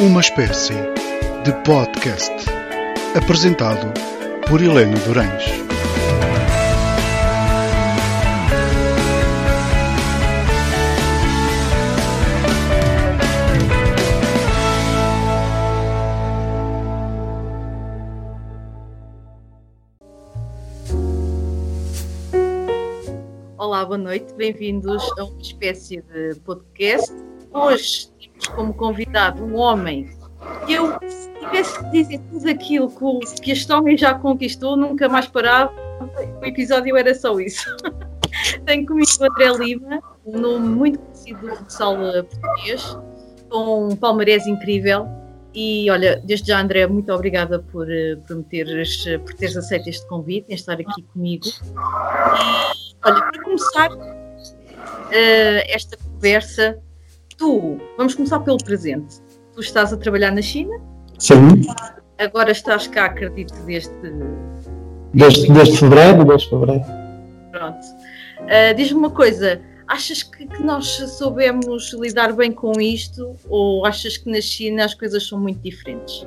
Uma espécie de podcast apresentado por Helena Durães. Olá, boa noite, bem-vindos a uma espécie de podcast. Hoje temos como convidado um homem que eu, se tivesse que dizer tudo aquilo que, este homem já conquistou, nunca mais parava. O episódio era só isso. Tenho comigo o André Lima, um nome muito conhecido do futsal eh, português, com um palmarés incrível. E olha, desde já, André, muito obrigada por, eh, por, teres, por teres aceito este convite, em estar aqui comigo. E olha, para começar eh, esta conversa, tu, vamos começar pelo presente. Tu estás a trabalhar na China, Sim, agora estás cá, acredito, desde. desde, desde fevereiro, desde fevereiro. Pronto. Ah, Diz-me uma coisa, achas que, que nós soubemos lidar bem com isto ou achas que na China as coisas são muito diferentes?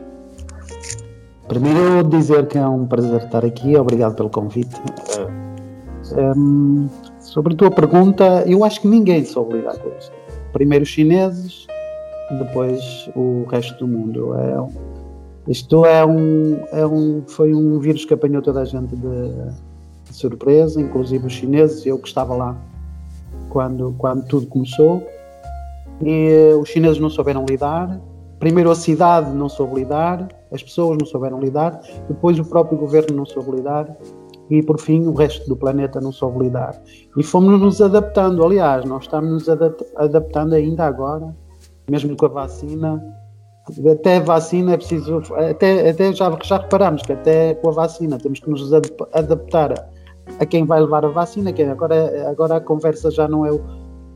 Primeiro eu dizer que é um prazer estar aqui, obrigado pelo convite. Hum, sobre a tua pergunta, eu acho que ninguém soube lidar com isto. Primeiro os chineses, depois o resto do mundo. É isto é um, é um, foi um vírus que apanhou toda a gente de, de surpresa, inclusive os chineses, eu que estava lá quando, quando tudo começou. E eh, os chineses não souberam lidar. Primeiro a cidade não soube lidar, as pessoas não souberam lidar, depois o próprio governo não soube lidar e por fim o resto do planeta não soube lidar. E fomos nos adaptando, aliás, nós estamos nos adap- adaptando ainda agora, mesmo com a vacina. Até a vacina é preciso, até, até já, já reparamos que até com a vacina temos que nos adap- adaptar a, a quem vai levar a vacina, quem agora, agora a conversa já não é o,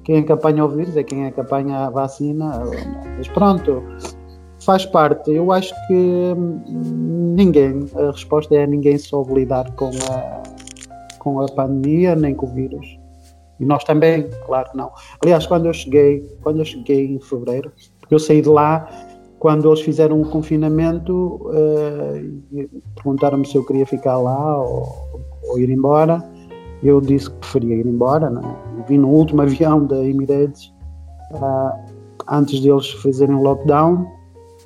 quem é que apanha o vírus, é quem é que apanha a vacina. Mas pronto, faz parte. Eu acho que hum, ninguém, a resposta é ninguém soube lidar com a, com a pandemia nem com o vírus. E nós também, claro que não. Aliás, quando eu cheguei, quando eu cheguei em fevereiro, porque eu saí de lá quando eles fizeram o confinamento, e perguntaram-me se eu queria ficar lá ou, ou ir embora. Eu disse que preferia ir embora, né? vim no último avião da Emirates ah, antes deles fazerem lockdown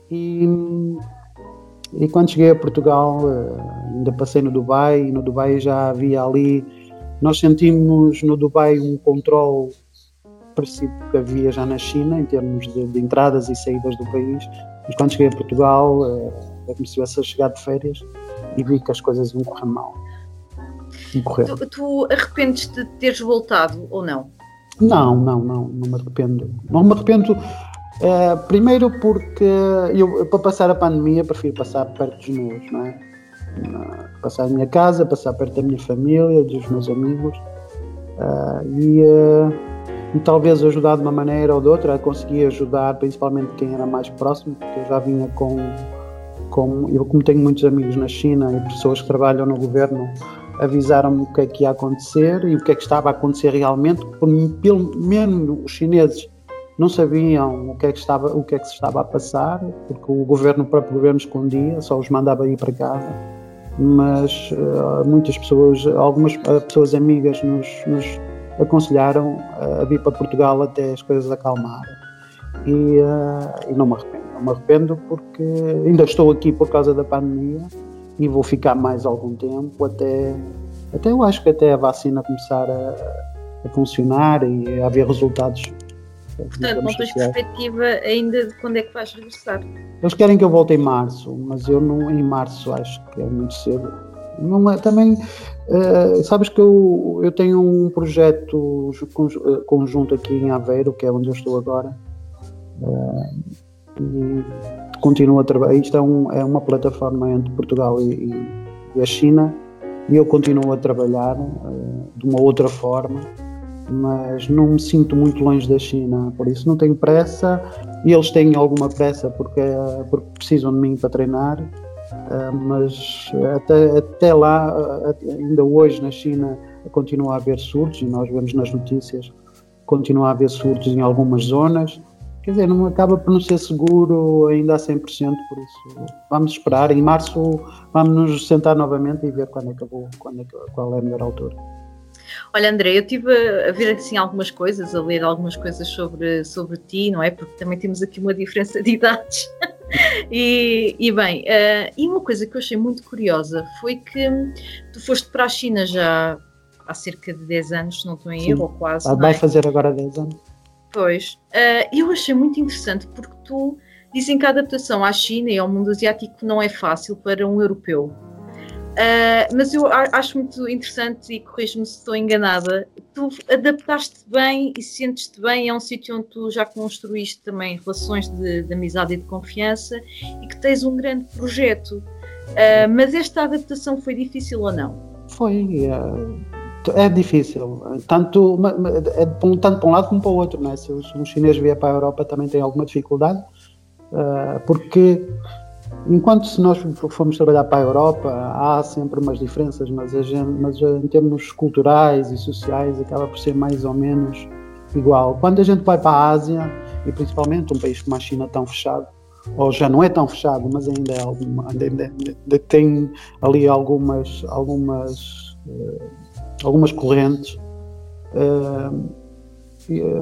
e, e quando cheguei a Portugal ah, ainda passei no Dubai e no Dubai já havia ali nós sentimos no Dubai um controle parecido que havia já na China em termos de, de entradas e saídas do país mas quando cheguei a Portugal é como se estivesse a chegar de férias e vi que as coisas iam correr mal correr. Tu, tu arrependes-te de teres voltado ou não? Não, não, não, não me arrependo. Não me arrependo, eh, primeiro porque eu, para passar a pandemia, prefiro passar perto dos meus, não é? Ah, Passar a minha casa, passar perto da minha família, dos meus amigos ah, e, eh, e talvez ajudar de uma maneira ou de outra, conseguir ajudar principalmente quem era mais próximo, porque eu já vinha com, com eu como tenho muitos amigos na China e pessoas que trabalham no governo, avisaram-me o que é que ia acontecer e o que é que estava a acontecer realmente, pelo menos os chineses não sabiam o que é que estava, o que é que se estava a passar, porque o governo, o próprio governo escondia, só os mandava ir para casa. Mas eh, muitas pessoas, algumas eh, pessoas amigas nos, nos aconselharam eh, a vir para Portugal até as coisas acalmarem. E, eh, e não me arrependo, não me arrependo porque ainda estou aqui por causa da pandemia e vou ficar mais algum tempo até, até eu acho que até a vacina começar a, a funcionar e a haver resultados. Portanto, não tens perspectiva ainda de quando é que vais regressar. Eles querem que eu volte em março, mas eu não em março acho que é muito cedo. Não é, também eh, sabes que eu, eu tenho um projeto eh, conjunto aqui em Aveiro, que é onde eu estou agora. eh, e continuo a trabalhar. Isto é, um- é uma plataforma entre Portugal e, e- a China e eu continuo a trabalhar eh, de uma outra forma, mas não me sinto muito longe da China, por isso não tenho pressa e eles têm alguma pressa porque, porque precisam de mim para treinar, eh, mas até, até lá, eh, ainda hoje na China, continua a haver surtos e nós vemos nas notícias, continua a haver surtos em algumas zonas quer dizer, não acaba por não ser seguro ainda a 100%, por isso vamos esperar. Em março vamos nos sentar novamente e ver quando é que vou, quando é que, qual é a melhor altura. Olha, André, eu estive a ver assim algumas coisas, a ler algumas coisas sobre, sobre ti, não é? Porque também temos aqui uma diferença de idades. e, e, bem, uh, e uma coisa que eu achei muito curiosa foi que tu foste para a China já há cerca de 10 anos, se não estou em erro, ou quase. Ah, vai é? fazer agora 10 anos. Pois, uh, eu achei muito interessante porque tu dizem que a adaptação à China e ao mundo asiático não é fácil para um europeu. Uh, mas eu acho muito interessante e corrijo-me se estou enganada. Tu adaptaste bem e sentes-te bem. É um sítio onde tu já construíste também relações de, de, amizade e de confiança e que tens um grande projeto. Uh, mas esta adaptação foi difícil ou não? Foi. É, é difícil, tanto, é, tanto para um lado como para o outro. Né? Se um chinês vier para a Europa também tem alguma dificuldade, uh, porque Enquanto se nós formos trabalhar para a Europa, há sempre umas diferenças, mas, gente, mas em termos culturais e sociais acaba por ser mais ou menos igual. Quando a gente vai para a Ásia, e principalmente um país como a China tão fechado, ou já não é tão fechado, mas ainda, é alguma, ainda, ainda tem ali algumas, algumas, uh, algumas correntes, uh,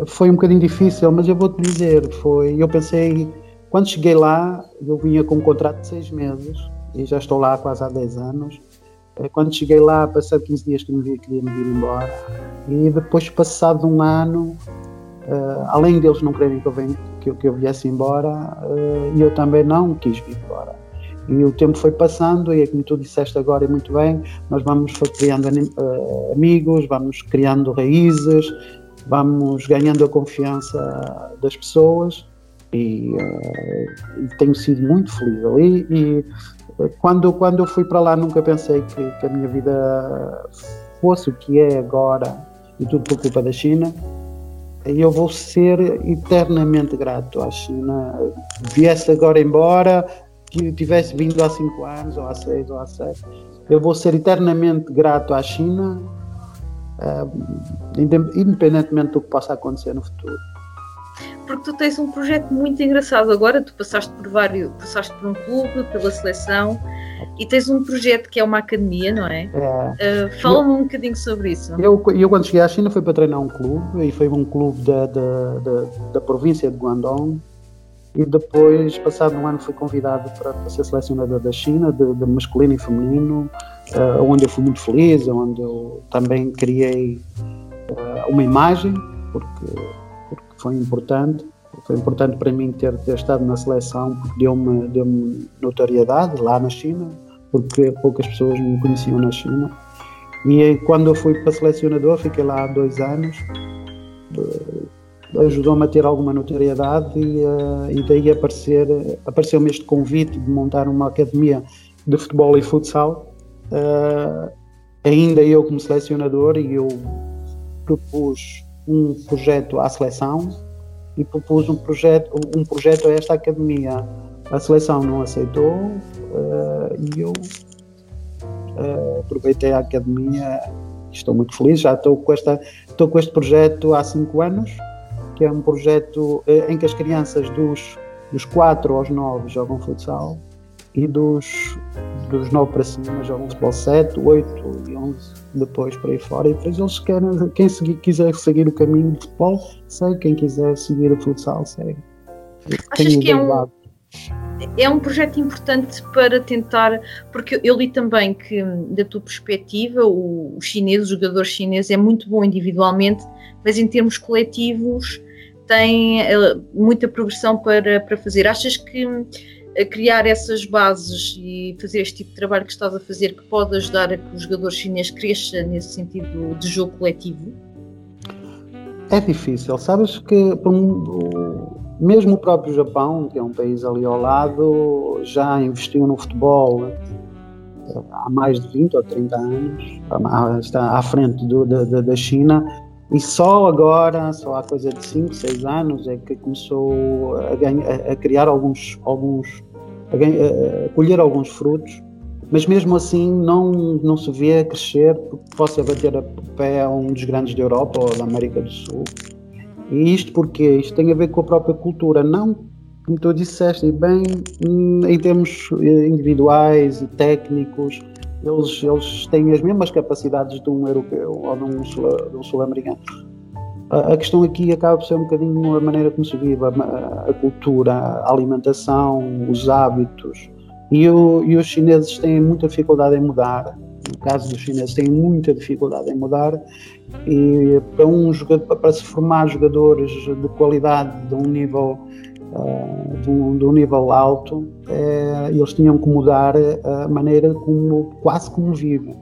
foi um bocadinho difícil, mas eu vou-te dizer, foi, eu pensei quando cheguei lá, eu vinha com um contrato de seis meses e já estou lá quase há 10 anos. Eh, quando cheguei lá, passado 15 dias que me vi, queria me vir embora. E depois, passado um ano, uh, além deles não quererem que eu, venha, que, que eu viesse embora, uh, eu também não quis vir embora. E o tempo foi passando, e é como tu disseste agora, e muito bem, nós vamos criando uh, amigos, vamos criando raízes, vamos ganhando a confiança das pessoas e, uh, tenho sido muito feliz ali e uh, quando, quando eu fui para lá nunca pensei que, que, a minha vida fosse o que é agora e tudo por culpa da China e eu vou ser eternamente grato à China. Viesse agora embora que tivesse vindo há 5 anos ou há 6 ou há 7 eu vou ser eternamente grato à China uh, independentemente do que possa acontecer no futuro porque tu tens um projeto muito engraçado agora, tu passaste por vários, passaste por um clube, pela seleção, e tens um projeto que é uma academia, não é? é. Uh, Fala-me um bocadinho sobre isso. Eu, eu, quando cheguei à China, fui para treinar um clube, e foi um clube da, da, da, da província de Guangdong, e depois, passado um ano, fui convidado para, para ser selecionador da China, de, de masculino e feminino, uh, onde eu fui muito feliz, onde eu também criei uh, uma imagem, porque foi importante. Foi importante para mim ter, ter estado na seleção porque deu-me deu notoriedade lá na China, porque poucas pessoas me conheciam na China. E quando eu fui para selecionador, fiquei lá há dois anos, ajudou-me a ter alguma notoriedade e, uh, e daí aparecer, apareceu-me este convite de montar uma academia de futebol e futsal. Uh, ainda eu como selecionador e eu propus um projeto à seleção e propus um projeto, um projeto a esta academia. A seleção não aceitou uh, e eu uh, aproveitei a academia estou muito feliz. Já estou com, esta, estou com este projeto há cinco anos, que é um projeto uh, em que as crianças dos, dos 4 aos 9 jogam futsal e dos, dos 9 para cima jogam futebol 7, 8 e 11 depois por aí fora. E depois eles querem, quem seguir, quiser seguir o caminho de futebol, segue, quem quiser seguir o futsal, segue. Achas que é um, é um projeto importante para tentar, porque eu li também que, da tua perspectiva, o, o chinês, o jogador chinês, é muito bom individualmente, mas em termos coletivos tem uh, muita progressão para, para fazer. Achas que a criar essas bases e fazer este tipo de trabalho que estás a fazer que pode ajudar a que o jogador chinês cresça nesse sentido de jogo coletivo? É difícil, sabes que mesmo o próprio Japão, que é um país ali ao lado, já investiu no futebol eh, há mais de 20 ou 30 anos, está à frente do, da, da China, e só agora, só há coisa de 5, 6 anos, é que começou a, ganhar, a criar alguns, alguns a, colher alguns frutos, mas mesmo assim não, não se vê crescer porque possa bater a pé a um dos grandes da Europa ou da América do Sul. E isto porque isto tem a ver com a própria cultura, não? Como tu disseste bem, em termos eh, individuais e técnicos, eles, eles têm as mesmas capacidades de um europeu ou de um, sul-americano. A, a questão aqui acaba por ser um bocadinho a maneira como se vive, a, a cultura, a alimentação, os hábitos. E, o, e os chineses têm muita dificuldade em mudar. No caso dos chineses, têm muita dificuldade em mudar. E para, um jogador, para se formar jogadores de qualidade, de um nível uh, de, um, de, um, nível alto, uh, eles tinham que mudar a maneira como, quase como vivem.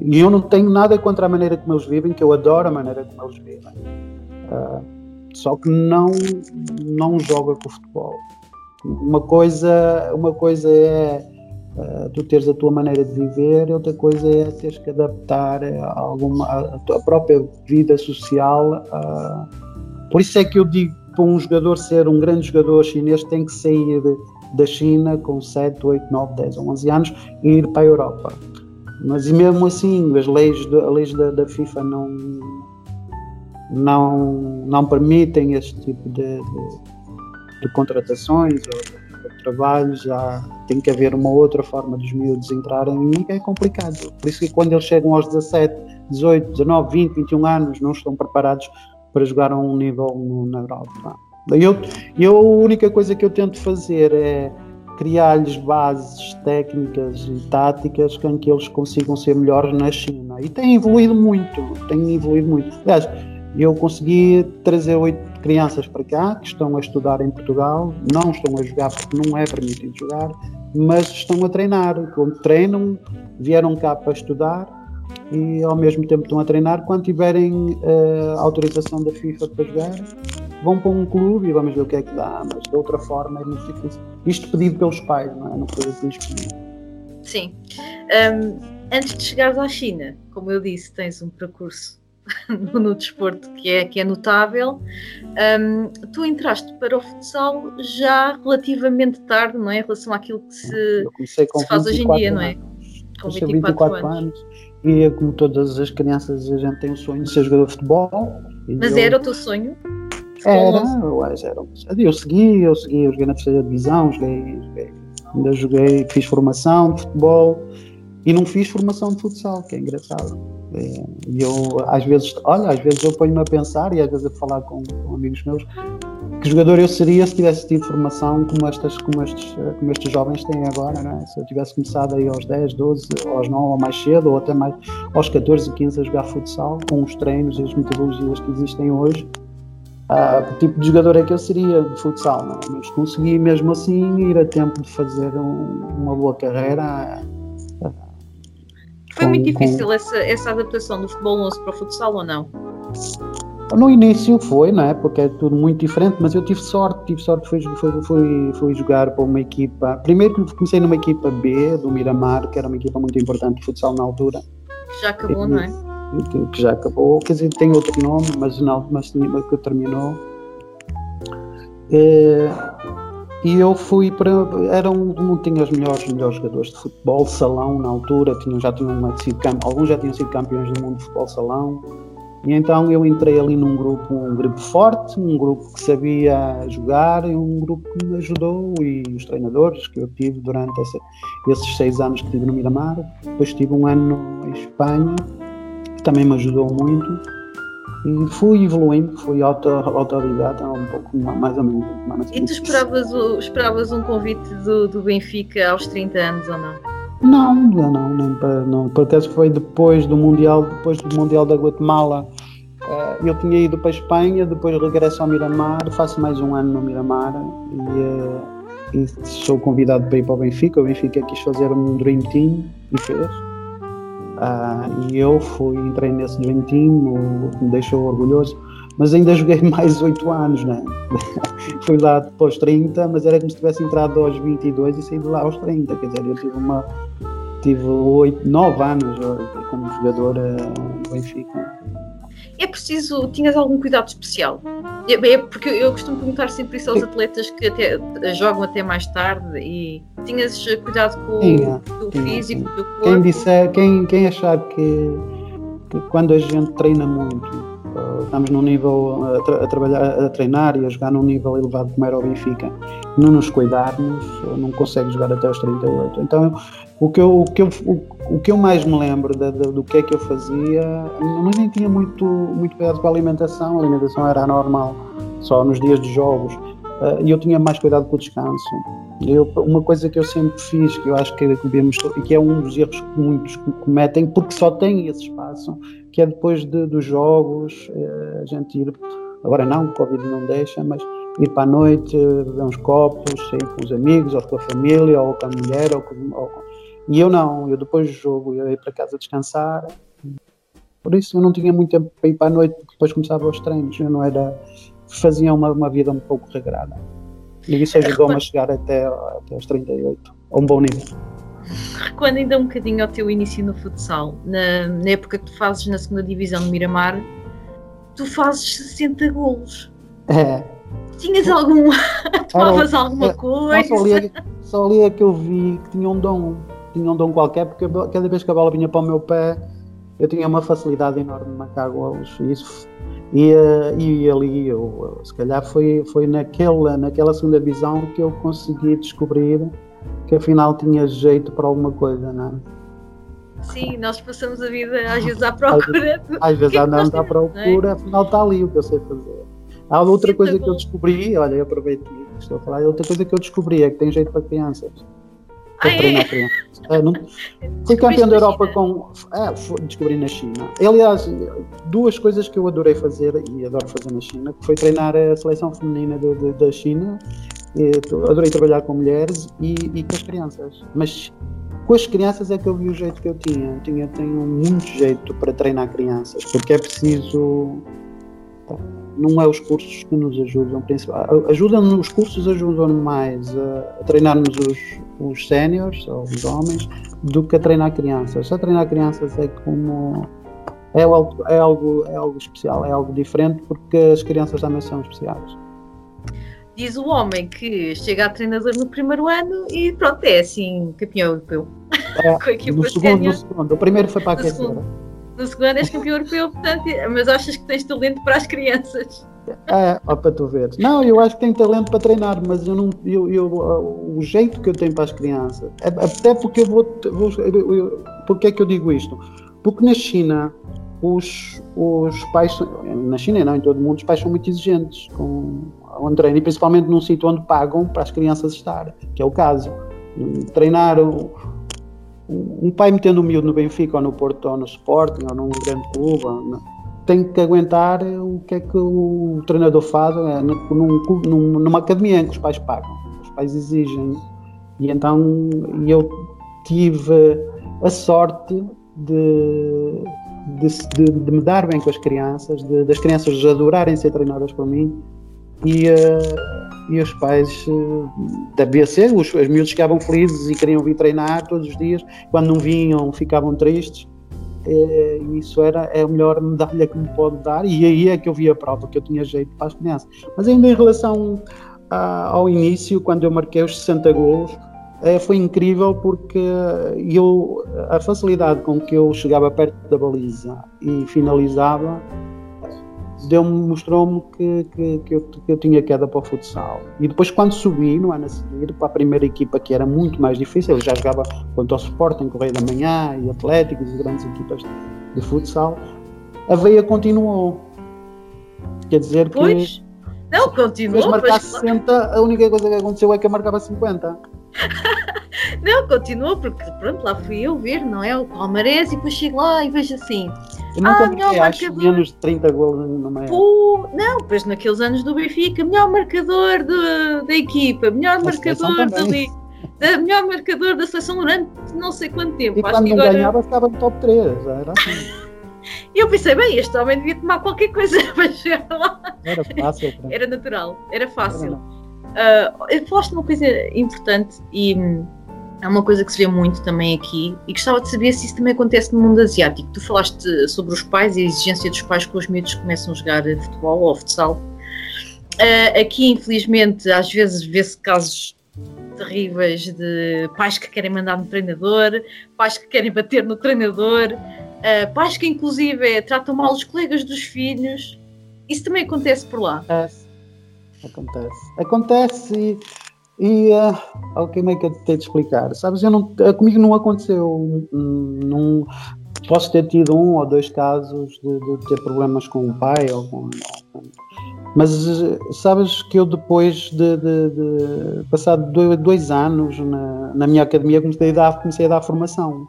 E eu não tenho nada contra a maneira como eles vivem, que eu adoro a maneira como eles vivem. Uh, só que não, não joga com o futebol. Uma coisa, uma coisa é uh, tu teres a tua maneira de viver, outra coisa é teres que adaptar a, alguma, a tua própria vida social. Uh, por isso é que eu digo para um jogador ser um grande jogador chinês tem que sair da China com 7, 8, 9, 10 ou 11 anos e ir para a Europa. Mas e mesmo assim, as leis, de, as leis da, da, FIFA não, não, não permitem este tipo de, de, de contratações ou de, trabalhos. Já tem que haver uma outra forma dos miúdos entrarem e é complicado. Por isso que quando eles chegam aos 17, 18, 19, 20, 21 anos, não estão preparados para jogar a um nível no, na Europa. Eu, eu, a única coisa que eu tento fazer é criar-lhes bases técnicas e táticas com que eles consigam ser melhores na China. E tem evoluído muito, tem evoluído muito. Aliás, eu consegui trazer oito crianças para cá que estão a estudar em Portugal, não estão a jogar porque não é permitido jogar, mas estão a treinar. Como treinam, vieram cá para estudar e ao mesmo tempo estão a treinar. Quando tiverem uh, autorização da FIFA para jogar, vão para um clube e vamos ver o que é que dá. Mas de outra forma é muito difícil. Isto pedido pelos pais, não é? Não foi assim escolhido. Sim. Um, antes de chegares à China, como eu disse, tens um percurso no, desporto que é, que é notável. Um, tu entraste para o futsal já relativamente tarde, não é? Em relação àquilo que se, se faz hoje em dia, não é? Com 24, 24 anos. anos e como todas as crianças, a gente tem o sonho de ser jogador de futebol. Mas eu... era o teu sonho? Era, eu, era, eu segui, eu segui, eu joguei na terceira divisão, joguei, joguei, ainda joguei, fiz formação de futebol e não fiz formação de futsal, que é engraçado. É, e eu, às vezes, olha, às vezes eu ponho-me a pensar e às vezes a falar com, com amigos meus que jogador eu seria se tivesse tido formação como, estas, como, estes, como estes jovens têm agora, é? se eu tivesse começado aí aos 10, 12, aos 9 ou mais cedo, ou até mais aos 14, 15 a jogar futsal, com os treinos e as metodologias que existem hoje, uh, que tipo de jogador é que eu seria de futsal? É? mas consegui mesmo assim ir a tempo de fazer um, uma boa carreira. Uh, Foi com, muito difícil com... essa, essa adaptação do futebol 11 para o futsal ou não? No início foi, não é? Porque é tudo muito diferente, mas eu tive sorte, tive sorte, fui, fui, fui, fui jogar para uma equipa. Primeiro comecei numa equipa B do Miramar, que era uma equipa muito importante de futsal na altura. Que já acabou, e, não é? Que, que, já acabou, quer dizer, tem outro nome, mas não, mas que terminou. É, e eu fui para. Eram, não tinha os melhores, melhores jogadores de futebol salão na altura, tinham, já tinham sido, alguns já tinham sido campeões do mundo de futebol salão e então eu entrei ali num grupo, um grupo forte, um grupo que sabia jogar e um grupo que me ajudou e os treinadores que eu tive durante essa, esses seis anos que tive no Miramar. Depois tive um ano em Espanha, que também me ajudou muito. E fui evoluindo, fui auto, autodidata um pouco mais ou menos. Mais e tu esperavas, o, esperavas um convite do, do Benfica aos 30 anos ou não? Não, não, nem para, não. Por acaso foi depois do Mundial, depois do Mundial da Guatemala. Uh, eu tinha ido para a Espanha, depois regresso ao Miramar, faço mais um ano no Miramar e, uh, e sou convidado para ir para o Benfica. O Benfica quis fazer um Dream Team e fez. Uh, e eu fui, entrei nesse Dream Team, o que me deixou orgulhoso mas ainda joguei mais 8 anos, né? Fui lá depois 30, mas era como se tivesse entrado aos 22 e saí de lá aos 30, quer dizer, eu tive uma tive 8, 9 anos como jogador no Benfica. É preciso, tinhas algum cuidado especial? É, é porque eu costumo perguntar sempre isso aos atletas que até, jogam até mais tarde e tinhas cuidado com tinha, o tinha, físico, tinha. do corpo? Quem, disser, quem, quem achar que, que quando a gente treina muito estamos num nível a, tra a, trabalhar, a treinar e a jogar num nível elevado como era o Benfica, não nos cuidarmos, não consegue jogar até os 38. Então, o que eu, o que eu, o, o que eu mais me lembro de, de, do que é que eu fazia, não nem tinha muito, muito cuidado com a alimentação, a alimentação era normal, só nos dias de jogos, uh, e eu tinha mais cuidado com o descanso. Eu, uma coisa que eu sempre fiz, que eu acho que devemos, que é um dos erros que muitos cometem, porque só têm esse espaço, que é depois de, dos jogos, uh, a gente ir, agora não, o Covid não deixa, mas ir para a noite, beber uns copos, sair com os amigos, ou com a família, ou com a mulher, ou com, ou e eu não, eu depois do jogo eu ia para casa descansar. Por isso eu não tinha muito tempo para ir para a noite, porque depois começava os treinos. Eu não era. Fazia uma, uma vida um pouco regrada. E isso ajudou-me a chegar até, até aos 38, a um bom nível. Recuando ainda um bocadinho ao teu início no futsal, na, na época que tu fazes na segunda divisão de Miramar, tu fazes 60 golos. É. Tinhas algum. Tomavas alguma coisa? Só ali, só ali é que eu vi que tinha um dom tinha um dom qualquer, porque cada vez que a bola vinha para o meu pé, eu tinha uma facilidade enorme de marcar golos. E, isso, e, eh, e ali, eu, se calhar, foi, foi naquela, naquela segunda visão que eu consegui descobrir que afinal tinha jeito para alguma coisa, não é? Sim, nós passamos a vida às vezes à procura. Às, às vezes é andamos à procura, é? afinal está ali o que eu sei fazer. Há outra Sim, coisa tá que eu descobri, olha, eu aproveito que estou a falar, outra coisa que eu descobri é que tem jeito para crianças para ah, treinar é? É, não, fui campeão da Europa com. É, descobri na China. Aliás, duas coisas que eu adorei fazer e adoro fazer na China, que foi treinar a seleção feminina de, de, da China. E, adorei trabalhar com mulheres e, e, com as crianças. Mas com as crianças é que eu vi o jeito que eu tinha. Eu tinha tenho muito jeito para treinar crianças, porque é preciso. Tá, não é os cursos que nos ajudam, ajudam os cursos ajudam mais a, a treinarmos os, os séniores ou os homens do que a treinar crianças. A treinar crianças é como é algo, é algo, é algo especial, é algo diferente porque as crianças também são especiais. Diz o homem que chega a treinador no primeiro ano e pronto, é assim, campeão europeu. É, no, segundo, no segundo, o primeiro foi para a aquecer no segundo és campeão europeu, portanto, mas achas que tens talento para as crianças? É, ó, para tu ver. Não, eu acho que tenho talento para treinar, mas eu não, eu, eu, o jeito que eu tenho para as crianças, é, até porque eu vou, vou eu, porque é que eu digo isto? Porque na China os, os pais, na China não, em todo o mundo, os pais são muito exigentes com o treino, e principalmente num sítio onde pagam para as crianças estar, que é o caso. Treinar um pai metendo um miúdo no Benfica ou no Porto ou no Sporting ou num grande clube tem que aguentar o que é que o treinador faz é, num, num, numa academia em que os pais pagam, os pais exigem. E então eu tive a sorte de, de, de, de me dar bem com as crianças, das crianças adorarem ser treinadas por mim e, uh, e os pais uh, da BC, os, os miúdos ficavam felizes e queriam vir treinar todos os dias, quando não vinham ficavam tristes. Eh, e isso era é a melhor medalha que me pode dar, e aí é que eu vi a prova que eu tinha jeito para as crianças. Mas ainda em relação a, ao início, quando eu marquei os 60 gols, foi incrível porque eu, a facilidade com que eu chegava perto da baliza e finalizava deu-me, mostrou-me que, que, que, eu, que eu tinha queda para o futsal. E depois, quando subi no ano a seguir, para a primeira equipa, que era muito mais difícil, eu já jogava contra o Sporting, Correio da Manhã e Atlético, e grandes equipas de futsal, a veia continuou. Quer dizer que. Pois. Não, continuou. Marcar 60, a única coisa que aconteceu é que eu marcava 50. não, continuou, porque pronto, lá fui eu ver, não é? O Palmarés, e depois chego lá e vejo assim eu nunca ah, melhor marcador. menos de 30 gols numa época. não, pois naqueles anos do Benfica, melhor marcador de, da equipa, melhor marcador. Da, melhor marcador da seleção durante não sei quanto tempo. E Acho quando não agora... ganhava, ficava no top 3. Era assim. eu pensei, bem, este homem devia tomar qualquer coisa para chegar lá. Era fácil. Era natural, era fácil. Era uh, falaste uma coisa importante e é uma coisa que se vê muito também aqui e gostava de saber se isso também acontece no mundo asiático. Tu falaste sobre os pais e a exigência dos pais que os miúdos começam a jogar futebol ou futsal. Uh, aqui, infelizmente, às vezes vê-se casos terríveis de pais que querem mandar no treinador, pais que querem bater no treinador, uh, pais que inclusive tratam mal os colegas dos filhos. Isso também acontece por lá? Acontece. Acontece. Acontece e, uh, como é que eu tenho de explicar? Sabes, eu não, eh, comigo não aconteceu. Não, posso ter tido um ou dois casos de, de ter problemas com o pai ou com. Mas sabes que eu depois de, de, de passado dois, dois anos na, na, minha academia comecei a, dar, comecei a dar formação.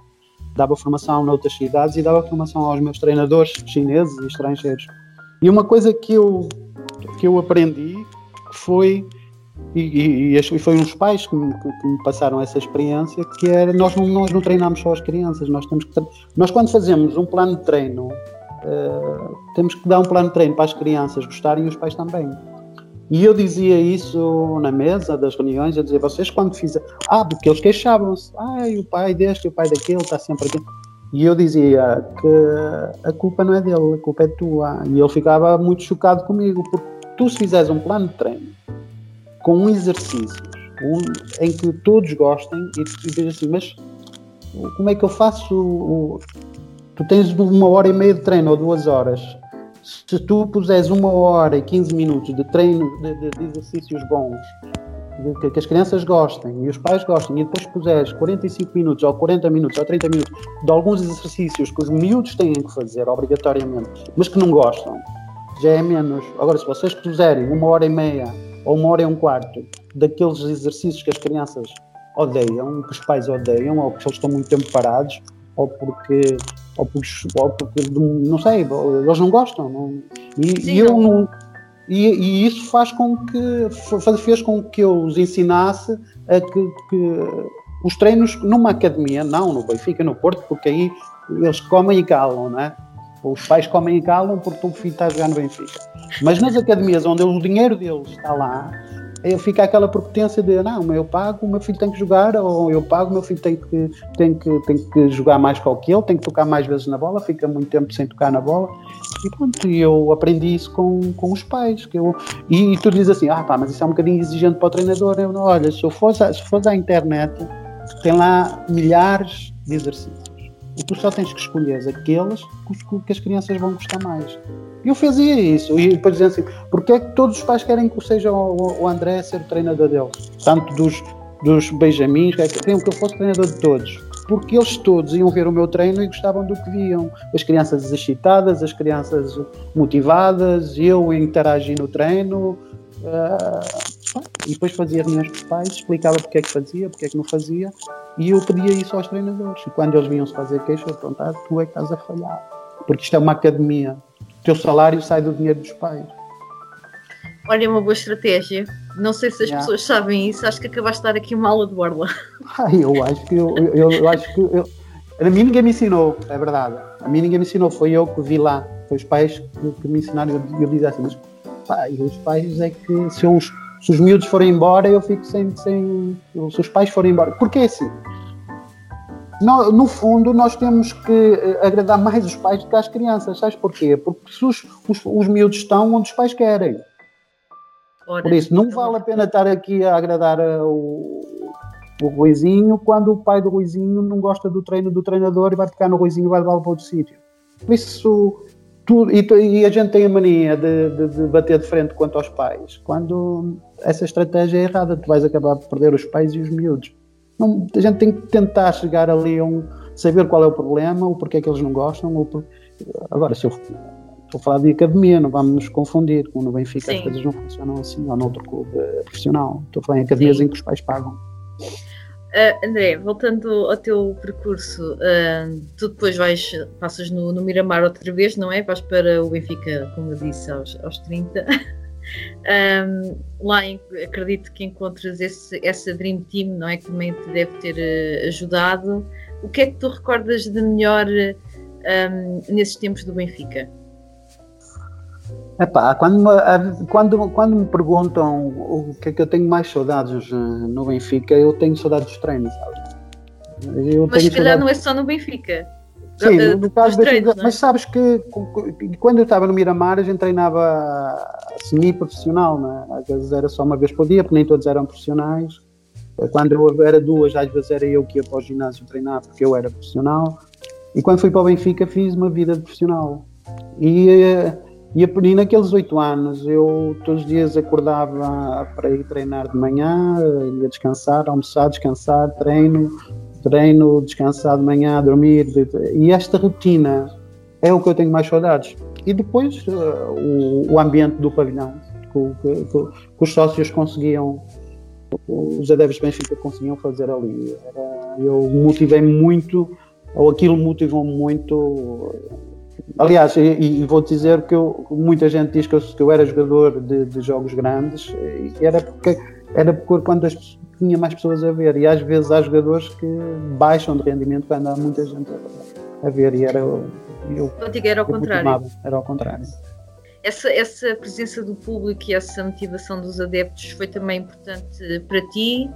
Dava formação noutras cidades e dava formação aos meus treinadores chineses e estrangeiros. E uma coisa que eu, que eu aprendi foi e, e, foi uns pais que me, que me, passaram essa experiência que era nós não, nós não treinamos só as crianças nós temos que nós quando fazemos um plano de treino uh, temos que dar um plano de treino para as crianças gostarem e os pais também. E eu dizia isso na mesa das reuniões eu dizia vocês quando fizeram ah porque eles queixavam-se. Ai o pai deste o pai daquele está sempre aqui. E eu dizia que a culpa não é dele a culpa é tua. E ele ficava muito chocado comigo porque tu se fizeres um plano de treino com um exercício um, em que todos gostem e tu dizes assim, mas como é que eu faço? O, tu tens uma hora e meia de treino ou duas horas. Se tu puseres uma hora e 15 minutos de treino de, de, de exercícios bons, que, que, as crianças gostem e os pais gostem, e depois puseres 45 minutos ou 40 minutos ou 30 minutos de alguns exercícios que os miúdos têm que fazer obrigatoriamente, mas que não gostam, já é menos. Agora, se vocês puserem uma hora e meia ou uma hora e um quarto daqueles exercícios que as crianças odeiam, que os pais odeiam, ou porque eles estão muito tempo parados, ou porque, ou porque, ou porque não sei, eles não gostam. Não, e, Sim, e eu não. E, e, isso faz com que fez com que eu os ensinasse a que, que os treinos numa academia, não no Benfica, no Porto, porque aí eles comem e calam, não é? Os pais comem e calam porque o filho está a jogar no Benfica. Mas nas academias onde o dinheiro deles está lá, fica aquela prepotência de não, eu pago, o meu filho tem que jogar, ou eu pago, o meu filho tem que, tem que, tem que jogar mais que ele, tem que tocar mais vezes na bola, fica muito tempo sem tocar na bola. E pronto, eu aprendi isso com, com os pais. Que eu, e, e tu dizes assim, ah pá, mas isso é um bocadinho exigente para o treinador. Eu, olha, se eu fosse, se fosse à internet, tem lá milhares de exercícios e tu só tens que escolher aqueles que as crianças vão gostar mais. Eu fazia isso. E depois dizendo assim, porque é que todos os pais querem que seja o, André ser o treinador deles? Tanto dos, dos Benjamins, que é queriam que eu fosse treinador de todos. Porque eles todos iam ver o meu treino e gostavam do que viam. As crianças excitadas, as crianças motivadas, eu interagi no treino. Uh, e depois fazia reuniões com os pais, explicava porque é que fazia, porque é que não fazia, e eu pedia isso aos treinadores. E quando eles vinham-se fazer queixa, eu perguntava, tu é que estás a falhar. Porque isto é uma academia. O teu salário sai do dinheiro dos pais. Olha, é uma boa estratégia. Não sei se as yeah. pessoas sabem isso, acho que acabaste de dar aqui uma aula de borla. Ah, eu acho que eu, eu, eu acho que eu, a mim ninguém me ensinou, é verdade. A mim ninguém me ensinou, foi eu que vi lá. Foi os pais que, que me ensinaram. Eu, eu dizia assim, mas os pais é que se eu se os miúdos forem embora, eu fico sem, sem. Se os pais forem embora. Porque é assim. No, no, fundo, nós temos que eh, agradar mais os pais do que as crianças. Sabes porquê? Porque se os, os, os miúdos estão onde os pais querem. Ora, Por isso, não vale a pena estar aqui a agradar eh, o, o Ruizinho quando o pai do Ruizinho não gosta do treino do treinador e vai ficar no Ruizinho e vai levá-lo para outro sítio. Por isso, tudo, e, e, a gente tem a mania de, de, de, bater de frente quanto aos pais, quando essa estratégia é errada, tu vais acabar por perder os pais e os miúdos. Não, a gente tem que tentar chegar ali a um. saber qual é o problema, o porquê é que eles não gostam. Por... Agora, se eu estou a falar de academia, não vamos nos confundir, como no Benfica Sim. as coisas não funcionam assim, ou noutro clube profissional. Estou a falar em academias Sim. em que os pais pagam. Uh, André, voltando ao teu percurso, uh, tu depois vais, passas no, no, Miramar outra vez, não é? Vais para o Benfica, como eu disse, aos, aos 30. um, lá em, acredito que encontres esse, essa Dream Team, não é? Que também te deve ter uh, ajudado. O que é que tu recordas de melhor um, nesses tempos do Benfica? Epá, quando, me, quando, quando me perguntam o que é que eu tenho mais saudades eh, no Benfica, eu tenho saudades dos treinos? Eu mas se calhar não é só no Benfica. Sim, uh, no caso treinos, é? mas sabes que quando eu estava no Miramar a gente treinava semi-profissional, é? às vezes era só uma vez por dia, porque nem todos eram profissionais. Quando eu era duas, às vezes era eu que ia para o ginásio treinar porque eu era profissional. E quando fui para o Benfica fiz uma vida profissional. E eh, E, e naqueles oito anos eu todos os dias acordava para ir treinar de manhã, ia descansar, almoçar, descansar, treino, treino, descansar de manhã, dormir. E esta rotina é o que eu tenho mais saudades. E depois uh, o, o, ambiente do pavilhão, que, que, que, os sócios conseguiam, os adeptos Benfica conseguiam fazer ali. Eu motivei muito, ou aquilo motivou muito Aliás, e, e vou dizer que eu, muita gente diz que eu, que eu era jogador de, de, jogos grandes, era porque era porque quando as, tinha mais pessoas a ver, e às vezes há jogadores que baixam de rendimento quando há muita gente a, a ver, e era eu. Contigo era ao contrário. Era ao contrário. Essa, essa presença do público e essa motivação dos adeptos foi também importante para ti,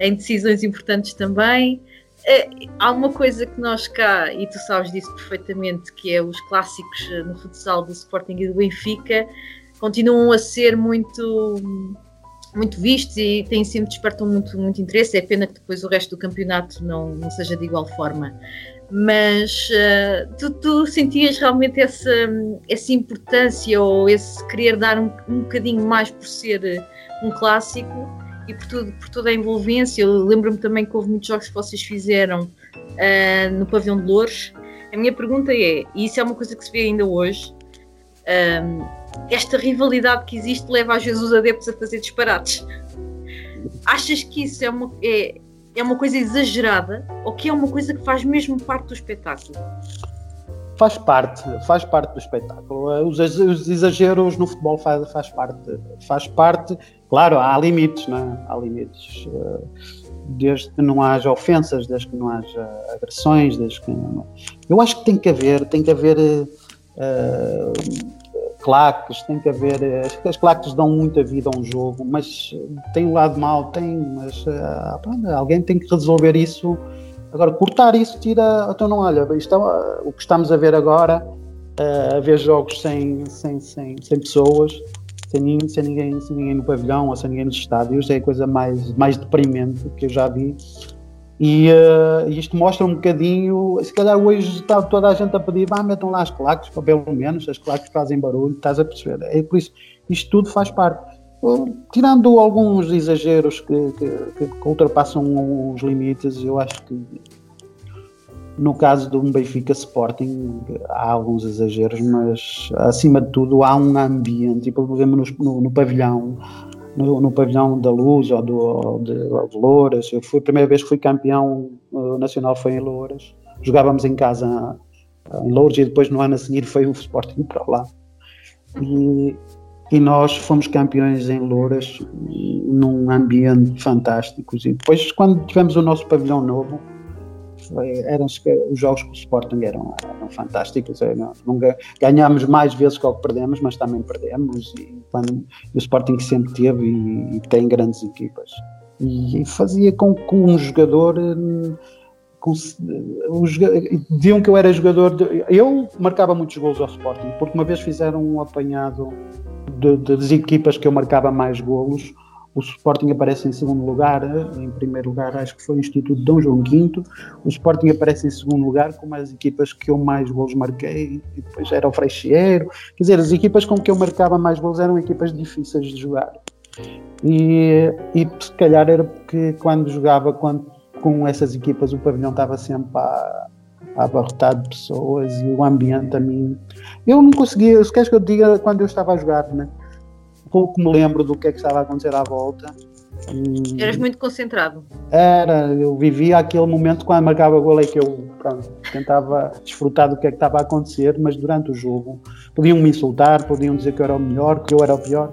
em decisões importantes também. É, há uma coisa que nós cá, e tu sabes disso perfeitamente, que é os clássicos eh, no futsal do Sporting e do Benfica, continuam a ser muito muito vistos e têm sempre despertam muito, muito interesse. É pena que depois o resto do campeonato não, não seja de igual forma. Mas uh, tu, tu, sentias realmente essa, essa importância ou esse querer dar um, um bocadinho mais por ser eh, um clássico? E por, tudo, por toda a envolvência. Eu lembro-me também que houve muitos jogos que vocês fizeram uh, no Pavilhão de Louros. A minha pergunta é, e isso é uma coisa que se vê ainda hoje, um, esta rivalidade que existe leva às vezes os adeptos a fazer disparates. Achas que isso é uma, é, é uma coisa exagerada ou que é uma coisa que faz mesmo parte do espetáculo? Faz parte, faz parte do espetáculo. Os exageros no futebol faz, faz parte, faz parte Claro, há limites, não é? Há limites. Eh, desde que não haja ofensas, desde que não haja agressões, desde que não... Eu acho que tem que haver, tem que haver uh, claques, tem que haver. As claques dão muita vida a um jogo, mas tem o um lado mau, tem, mas uh, alguém tem que resolver isso. Agora, cortar isso tira. Então, não, olha, isto é, o que estamos a ver agora, uh, a ver jogos sem, sem, sem, sem pessoas sem, sem, ninguém, sem ninguém no pavilhão ou sem ninguém nos estádios, é a coisa mais, mais deprimente que eu já vi. E uh, isto mostra um bocadinho, se calhar hoje está toda a gente a pedir, vá, metam lá as claques, pelo menos, as claques fazem barulho, estás a perceber? É por isso, isto tudo faz parte. Tirando alguns exageros que, que, que ultrapassam os limites, eu acho que no caso do Benfica Sporting, há alguns exageros, mas acima de tudo há um ambiente, e por exemplo no, no pavilhão, no, no, pavilhão da Luz ou, do, ou de, de Louras, eu fui, a primeira vez que fui campeão uh, nacional foi em Louras, jogávamos em casa em Louras e depois no ano a seguir foi o Sporting para lá. E, e nós fomos campeões em Louras num ambiente fantástico. E depois, quando tivemos o nosso pavilhão novo, eram os jogos com o Sporting eram, eram fantásticos. Eram, ganhámos mais vezes que o que perdemos, mas também perdemos. E, quando, o Sporting sempre teve e, e tem grandes equipas. E, e fazia com que um jogador. Com, os, diziam que eu era jogador. De, eu marcava muitos gols ao Sporting, porque uma vez fizeram um apanhado de, de, das equipas que eu marcava mais golos o Sporting aparece em segundo lugar, em primeiro lugar acho que foi o Instituto Dom João V. O Sporting aparece em segundo lugar com as equipas que eu mais gols marquei, e depois era o Freixeiro. Quer dizer, as equipas com que eu marcava mais gols eram equipas difíceis de jogar. E, e se calhar era porque quando jogava quando, com essas equipas o pavilhão estava sempre a, abarrotado de pessoas e o ambiente a mim. Eu não conseguia, se queres que eu diga, quando eu estava a jogar, né? Pouco me lembro do que é que estava a acontecer à volta. Eras muito concentrado. Era, eu vivia aquele momento quando marcava o gol é que eu pronto, tentava desfrutar do que é que estava a acontecer, mas durante o jogo podiam me insultar, podiam dizer que eu era o melhor, que eu era o pior.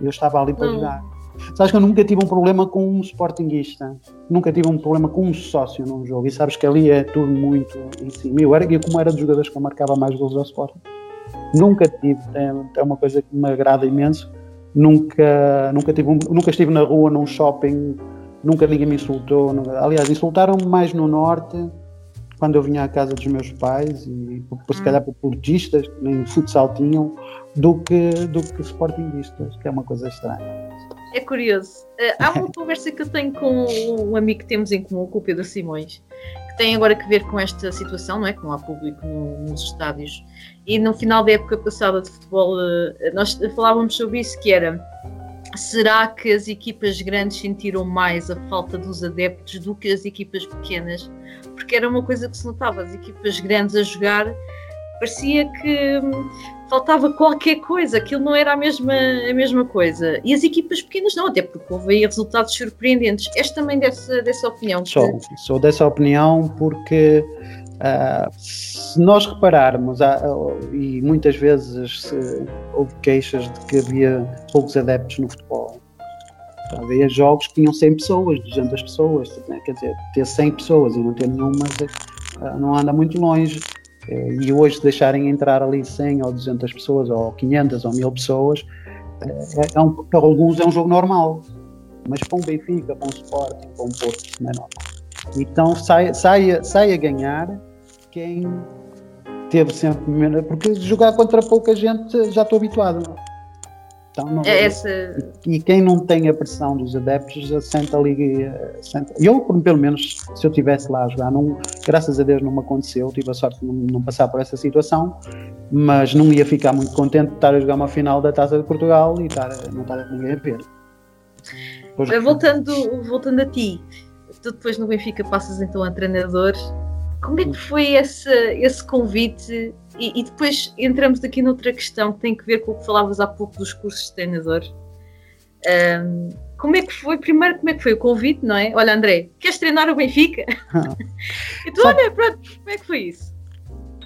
Eu estava ali para jogar. Sabes que eu nunca tive um problema com um sportinguista, nunca tive um problema com um sócio num jogo, e sabes que ali é tudo muito em cima. Eu era, eu como era dos jogadores que eu marcava mais gols ao Sporting, Nunca tive, é, uma coisa que me agrada imenso. Nunca, nunca, tive nunca estive na rua, num shopping, nunca ninguém me insultou. Nunca, aliás, insultaram-me mais no norte, quando eu vinha à casa dos meus pais, e se calhar por portistas, que nem futsal tinham, do que, do que sportinguistas, que é uma coisa estranha. É curioso. Uh, há uma conversa que eu tenho com um amigo que temos em comum, com o Pedro Simões, tem agora que ver com esta situação, não é? Que não há público no, nos estádios. E no final da época passada de futebol, eh, nós falávamos sobre isso, que era será que as equipas grandes sentiram mais a falta dos adeptos do que as equipas pequenas? Porque era uma coisa que se notava, as equipas grandes a jogar parecia que hum, faltava qualquer coisa, aquilo não era a mesma, a mesma coisa. E as equipas pequenas não, até porque houve aí resultados surpreendentes. És também dessa, dessa opinião? Sou, sou dessa opinião porque uh, se nós repararmos, uh, e muitas vezes se, houve queixas de que havia poucos adeptos no futebol. Havia jogos que tinham 100 pessoas, 200 pessoas, né? quer dizer, ter 100 pessoas e não ter nenhuma uh, não anda muito longe e hoje deixarem entrar ali 100 ou 200 pessoas, ou 500 ou 1000 pessoas, eh, é, é um, para alguns é um jogo normal. Mas para um Benfica, para um Sporting, para um Porto, não é normal. Então sai, sai, sai a ganhar quem teve sempre. Porque jogar contra pouca gente já estou habituado. Então, não, é essa... E quem não tem a pressão dos adeptos, senta ali. Senta... Eu, pelo menos, se eu estivesse lá a jogar, não, graças a Deus não me aconteceu, tive a sorte de não, não, passar por essa situação, mas não ia ficar muito contente de estar a jogar uma final da Taça de Portugal e estar, não estar ninguém a ver. Voltando, voltando a ti, tu depois no Benfica passas então a treinador. Como é que foi esse, esse convite e, e, depois entramos aqui noutra questão que tem que ver com o que falavas há pouco dos cursos de treinador. Um, como é que foi? Primeiro, como é que foi o convite, não é? Olha, André, queres treinar o Benfica? Ah. e tu, olha, pronto, como é que foi isso?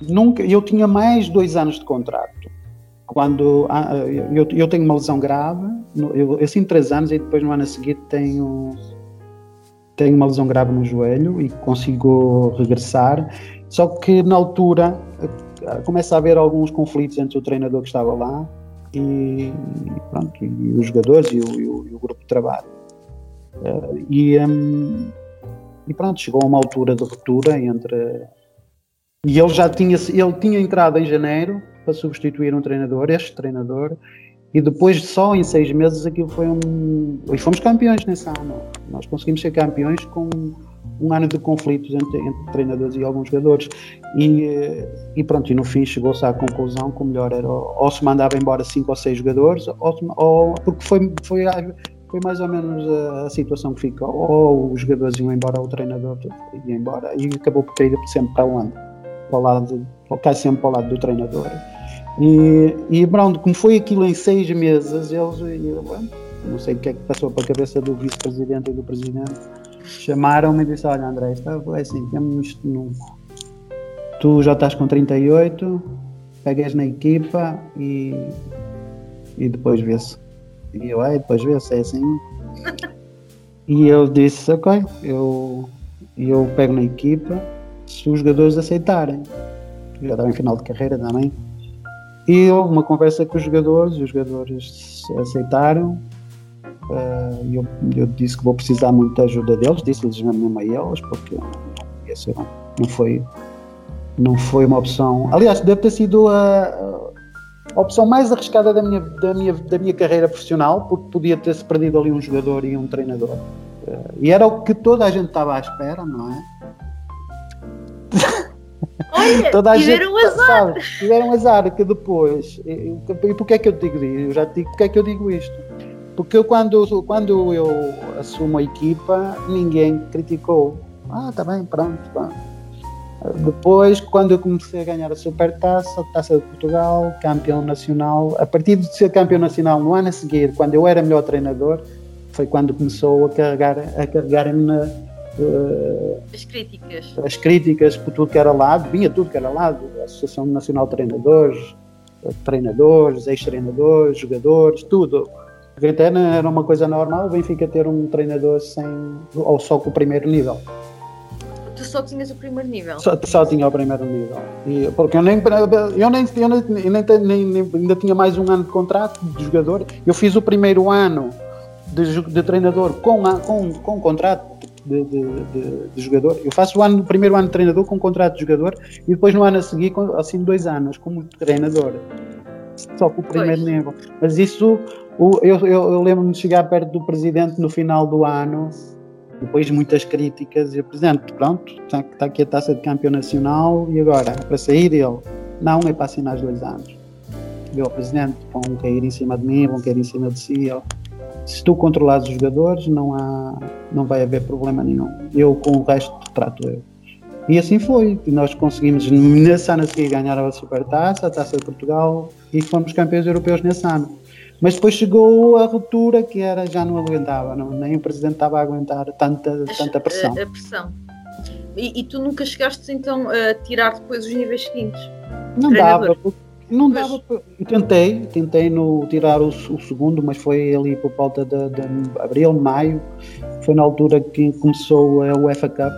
Nunca, eu tinha mais dois anos de contrato. Quando ah, eu, eu tenho uma lesão grave, eu, eu sinto três anos e depois no ano a seguir tenho, tenho uma lesão grave no joelho e consigo regressar. Só que na altura começa a haver alguns conflitos entre o treinador que estava lá e, pronto, e os jogadores e o, e o, e o grupo de trabalho. Uh, e, um, e pronto, chegou a uma altura de ruptura entre. E ele já tinha, ele tinha entrado em janeiro para substituir um treinador, este treinador, e depois só em seis meses aquilo foi um. E fomos campeões nesse ano. Nós conseguimos ser campeões com um ano de conflitos entre, entre treinadores e alguns jogadores. E, e pronto, e no fim chegou-se à conclusão que o melhor era ou se mandava embora cinco ou seis jogadores, ou, ou porque foi, foi, foi mais ou menos a, a, situação que ficou, ou os jogadores iam embora, ou o treinador ia embora, e acabou por cair sempre para onde? Para o lado, cai sempre para o lado do treinador. E, e pronto, como foi aquilo em seis meses, eles, não sei o que é que passou para a cabeça do vice-presidente e do presidente, chamaram-me e disseram, olha André, está é assim, temos isto no... Tu já estás com 38, pegas na equipa e, e depois vê-se. E eu, é, depois vê-se, é assim. e eu disse, ok, eu, eu pego na equipa se os jogadores aceitarem. Já estava em final de carreira também. E houve uma conversa com os jogadores, e os jogadores aceitaram Uh, eu, eu, disse que vou precisar muito da ajuda deles, disse-lhes mesmo a eles, porque não, não, foi, não foi uma opção. Aliás, deve ter sido a, a opção mais arriscada da minha, da, minha, da minha carreira profissional, porque podia ter-se perdido ali um jogador e um treinador. Uh, e era o que toda a gente estava à espera, não é? Olha, toda a tiveram gente, azar. Sabe, tiveram azar que depois. E, e porquê é que eu digo isto? Eu já te digo porque é que eu digo isto porque eu, quando, quando eu assumo a equipa, ninguém criticou. Ah, tá bem, pronto, pronto. Depois, quando eu comecei a ganhar a Supertaça, Taça de Portugal, campeão nacional, a partir de ser campeão nacional no ano a seguir, quando eu era melhor treinador, foi quando começou a carregar a carregar-me na, uh, as críticas. As críticas por tudo que era lado, vinha tudo que era lado, a Associação Nacional de Treinadores, treinadores, ex-treinadores, jogadores, tudo. Porque até era uma coisa normal o Benfica ter um treinador sem. ou só com o primeiro nível. Tu só tinhas o primeiro nível? Só, só tinha o primeiro nível. E, porque eu nem. Eu, nem, eu nem, nem, nem, ainda tinha mais um ano de contrato de jogador. Eu fiz o primeiro ano de, de treinador com, com, com contrato de, de, de, jogador. Eu faço o, ano, o primeiro ano de treinador com contrato de jogador e depois no ano a seguir, assim, dois anos como treinador. Só com o primeiro pois. nível. Mas isso o, eu, eu, eu lembro-me de chegar perto do presidente no final do ano Depois muitas críticas e o presidente, pronto, está, está aqui a taça de campeão nacional e agora, para sair ele, não é para assinar os dois anos. E o presidente, vão cair em cima de mim, vão cair em cima de si. Eu, se tu controlares os jogadores, não, há, não vai haver problema nenhum. Eu com o resto trato eu. E assim foi. Nós conseguimos nesse ano a seguir ganhar a Supertaça, a Taça de Portugal e fomos campeões europeus nesse ano. Mas depois chegou a ruptura que era já não aguentava, não, nem o presidente estava a aguentar tanta, tanta pressão. A, a pressão. E, e, tu nunca chegaste então a tirar depois os níveis seguintes? Não dava, não dava. Eu tentei, tentei no, tirar o, o, segundo, mas foi ali por volta de, de, abril, maio. Foi na altura que começou a UEFA Cup.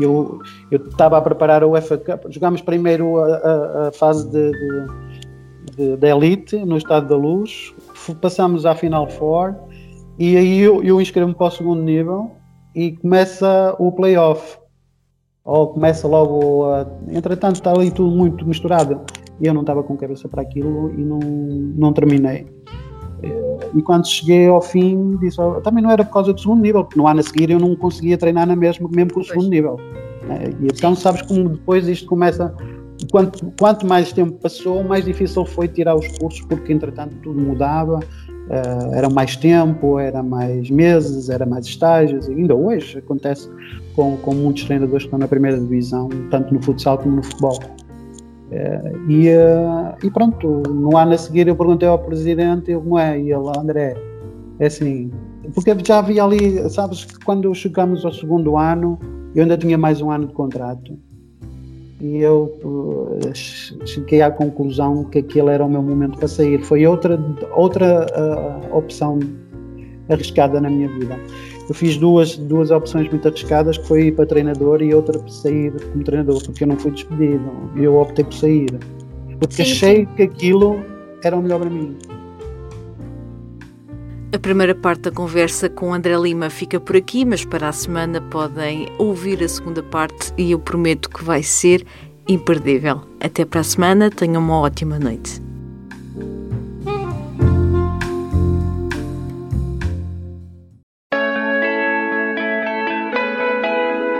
Eu estava a preparar a UEFA Cup. Jogámos primeiro a, a, a fase de, de, de, Elite no Estado da Luz. Passámos à Final Four e aí eu, eu inscrevo-me para o segundo nível e começa o playoff. Ou começa logo a. Entretanto, está ali tudo muito misturado e eu não estava com cabeça para aquilo e não, não terminei. E quando cheguei ao fim, disse, oh, também não era por causa do segundo nível, porque no ano a seguir eu não conseguia treinar na mesma, mesmo com o segundo nível. E então sabes como depois isto começa, quanto, quanto mais tempo passou, mais difícil foi tirar os cursos, porque entretanto tudo mudava, uh, era mais tempo, era mais meses, era mais estágios, e ainda hoje acontece com, com muitos treinadores que estão na primeira divisão, tanto no futsal como no futebol. Eh, e, eh, e, pronto, no ano a seguir eu perguntei ao presidente como é, e ele, André, é assim, porque já havia ali, sabes, quando chegamos ao segundo ano, eu ainda tinha mais um ano de contrato, e eu uh, cheguei à conclusão que aquele era o meu momento para sair. Foi outra, outra uh, opção arriscada na minha vida eu fiz duas, duas opções muito arriscadas, que foi ir para treinador e outra para sair como treinador, porque eu não fui despedido, eu optei por sair, porque sim, achei sim. que aquilo era o melhor para mim. A primeira parte da conversa com André Lima fica por aqui, mas para a semana podem ouvir a segunda parte e eu prometo que vai ser imperdível. Até para a semana, tenham uma ótima noite.